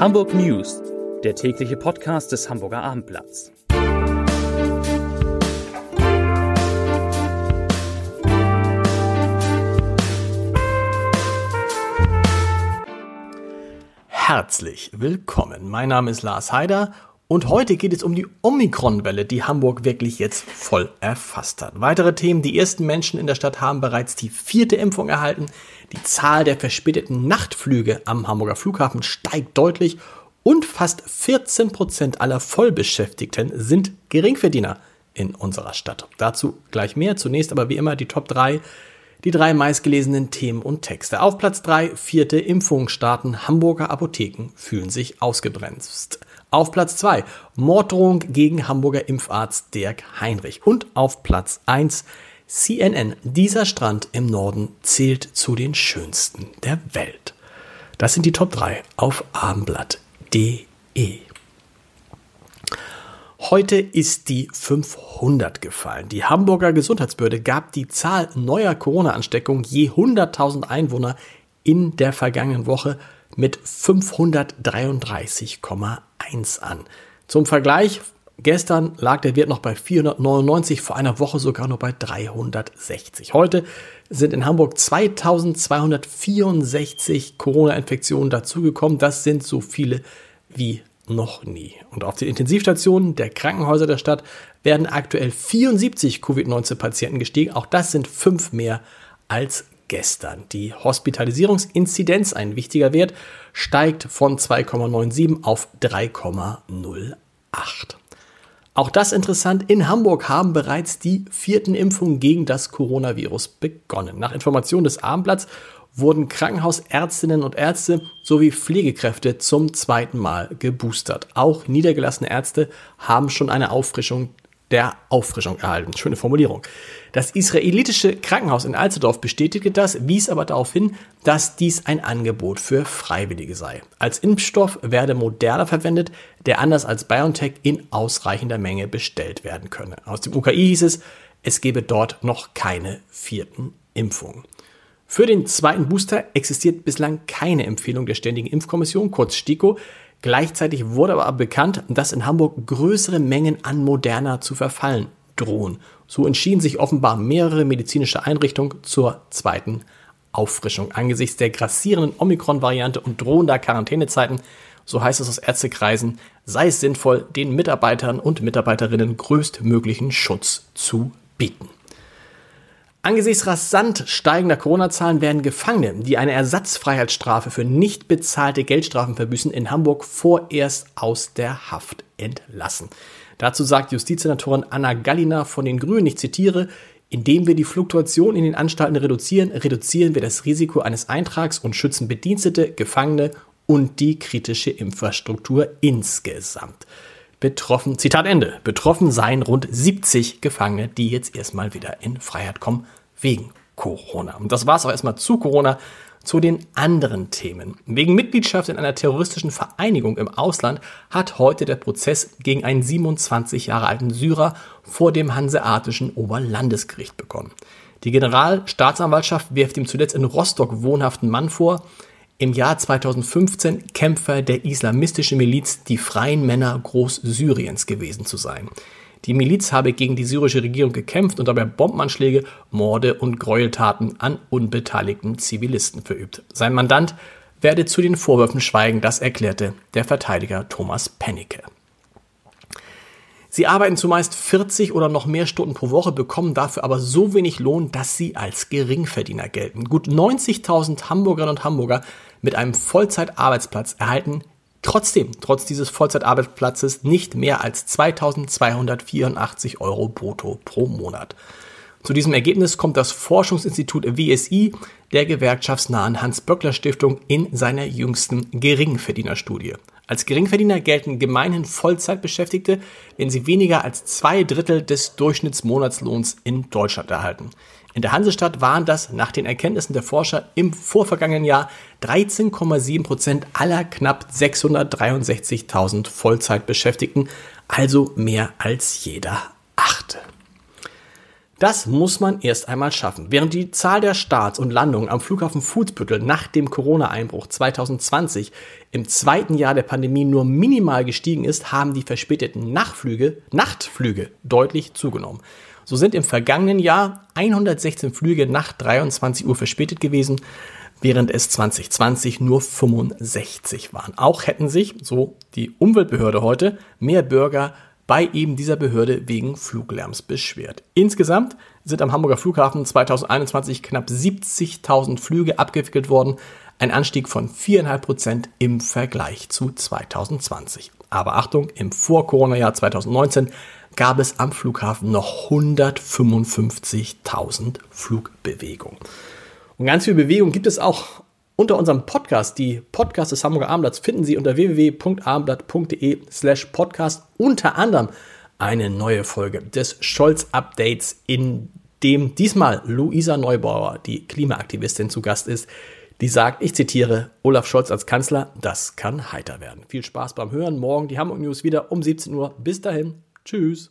Hamburg News, der tägliche Podcast des Hamburger Abendblatts. Herzlich willkommen. Mein Name ist Lars Heider und heute geht es um die Omikron-Welle, die Hamburg wirklich jetzt voll erfasst hat. Weitere Themen, die ersten Menschen in der Stadt haben bereits die vierte Impfung erhalten. Die Zahl der verspäteten Nachtflüge am Hamburger Flughafen steigt deutlich und fast 14 Prozent aller Vollbeschäftigten sind Geringverdiener in unserer Stadt. Dazu gleich mehr. Zunächst aber wie immer die Top 3 die drei meistgelesenen Themen und Texte. Auf Platz 3, vierte Impfung starten. Hamburger Apotheken fühlen sich ausgebremst. Auf Platz 2 Morddrohung gegen Hamburger Impfarzt Dirk Heinrich. Und auf Platz 1 CNN. Dieser Strand im Norden zählt zu den schönsten der Welt. Das sind die Top 3 auf abendblatt.de. Heute ist die 500 gefallen. Die Hamburger Gesundheitsbehörde gab die Zahl neuer Corona-Ansteckungen je 100.000 Einwohner in der vergangenen Woche mit 533,1 an. Zum Vergleich, gestern lag der Wert noch bei 499, vor einer Woche sogar nur bei 360. Heute sind in Hamburg 2264 Corona-Infektionen dazugekommen. Das sind so viele wie noch nie. Und auf den Intensivstationen der Krankenhäuser der Stadt werden aktuell 74 Covid-19-Patienten gestiegen. Auch das sind fünf mehr als gestern. Die Hospitalisierungsinzidenz, ein wichtiger Wert, steigt von 2,97 auf 3,08. Auch das interessant, in Hamburg haben bereits die vierten Impfungen gegen das Coronavirus begonnen. Nach Informationen des Abendblatts wurden Krankenhausärztinnen und Ärzte sowie Pflegekräfte zum zweiten Mal geboostert. Auch niedergelassene Ärzte haben schon eine Auffrischung der Auffrischung erhalten. Schöne Formulierung. Das israelitische Krankenhaus in Alsterdorf bestätigte das, wies aber darauf hin, dass dies ein Angebot für Freiwillige sei. Als Impfstoff werde Moderna verwendet, der anders als BioNTech in ausreichender Menge bestellt werden könne. Aus dem UKI hieß es, es gebe dort noch keine vierten Impfungen. Für den zweiten Booster existiert bislang keine Empfehlung der Ständigen Impfkommission, kurz STIKO. Gleichzeitig wurde aber bekannt, dass in Hamburg größere Mengen an Moderna zu verfallen drohen. So entschieden sich offenbar mehrere medizinische Einrichtungen zur zweiten Auffrischung. Angesichts der grassierenden Omikron-Variante und drohender Quarantänezeiten, so heißt es aus Ärztekreisen, sei es sinnvoll, den Mitarbeitern und Mitarbeiterinnen größtmöglichen Schutz zu bieten. Angesichts rasant steigender Corona-Zahlen werden Gefangene, die eine Ersatzfreiheitsstrafe für nicht bezahlte Geldstrafen verbüßen, in Hamburg vorerst aus der Haft entlassen. Dazu sagt Justizsenatorin Anna Gallina von den Grünen, ich zitiere, indem wir die Fluktuation in den Anstalten reduzieren, reduzieren wir das Risiko eines Eintrags und schützen Bedienstete, Gefangene und die kritische Infrastruktur insgesamt. Betroffen, Zitat Ende, betroffen seien rund 70 Gefangene, die jetzt erstmal wieder in Freiheit kommen wegen Corona. Und das war es auch erstmal zu Corona. Zu den anderen Themen. Wegen Mitgliedschaft in einer terroristischen Vereinigung im Ausland hat heute der Prozess gegen einen 27 Jahre alten Syrer vor dem Hanseatischen Oberlandesgericht begonnen. Die Generalstaatsanwaltschaft wirft ihm zuletzt in Rostock wohnhaften Mann vor, im Jahr 2015 Kämpfer der islamistischen Miliz Die Freien Männer Großsyriens gewesen zu sein. Die Miliz habe gegen die syrische Regierung gekämpft und dabei Bombenanschläge, Morde und Gräueltaten an unbeteiligten Zivilisten verübt. Sein Mandant werde zu den Vorwürfen schweigen, das erklärte der Verteidiger Thomas Pennecke. Sie arbeiten zumeist 40 oder noch mehr Stunden pro Woche, bekommen dafür aber so wenig Lohn, dass sie als Geringverdiener gelten. Gut 90.000 Hamburgerinnen und Hamburger mit einem Vollzeitarbeitsplatz erhalten trotzdem, trotz dieses Vollzeitarbeitsplatzes, nicht mehr als 2284 Euro brutto pro Monat. Zu diesem Ergebnis kommt das Forschungsinstitut WSI der gewerkschaftsnahen Hans-Böckler-Stiftung in seiner jüngsten Geringverdienerstudie. Als Geringverdiener gelten gemeinhin Vollzeitbeschäftigte, wenn sie weniger als zwei Drittel des Durchschnittsmonatslohns in Deutschland erhalten. In der Hansestadt waren das nach den Erkenntnissen der Forscher im vorvergangenen Jahr 13,7 Prozent aller knapp 663.000 Vollzeitbeschäftigten, also mehr als jeder. Das muss man erst einmal schaffen. Während die Zahl der Starts und Landungen am Flughafen Fußbüttel nach dem Corona-Einbruch 2020 im zweiten Jahr der Pandemie nur minimal gestiegen ist, haben die verspäteten Nachtflüge, Nachtflüge deutlich zugenommen. So sind im vergangenen Jahr 116 Flüge nach 23 Uhr verspätet gewesen, während es 2020 nur 65 waren. Auch hätten sich, so die Umweltbehörde heute, mehr Bürger bei eben dieser Behörde wegen Fluglärms beschwert. Insgesamt sind am Hamburger Flughafen 2021 knapp 70.000 Flüge abgewickelt worden, ein Anstieg von 4,5 Prozent im Vergleich zu 2020. Aber Achtung, im Vor-Corona-Jahr 2019 gab es am Flughafen noch 155.000 Flugbewegungen. Und ganz viel Bewegung gibt es auch unter unserem Podcast. Die Podcasts des Hamburger Abendblatts finden Sie unter www.abendblatt.de slash podcast unter anderem eine neue Folge des Scholz-Updates, in dem diesmal Luisa Neubauer, die Klimaaktivistin, zu Gast ist, die sagt, ich zitiere, Olaf Scholz als Kanzler, das kann heiter werden. Viel Spaß beim Hören. Morgen die Hamburg News wieder um 17 Uhr. Bis dahin. Tschüss.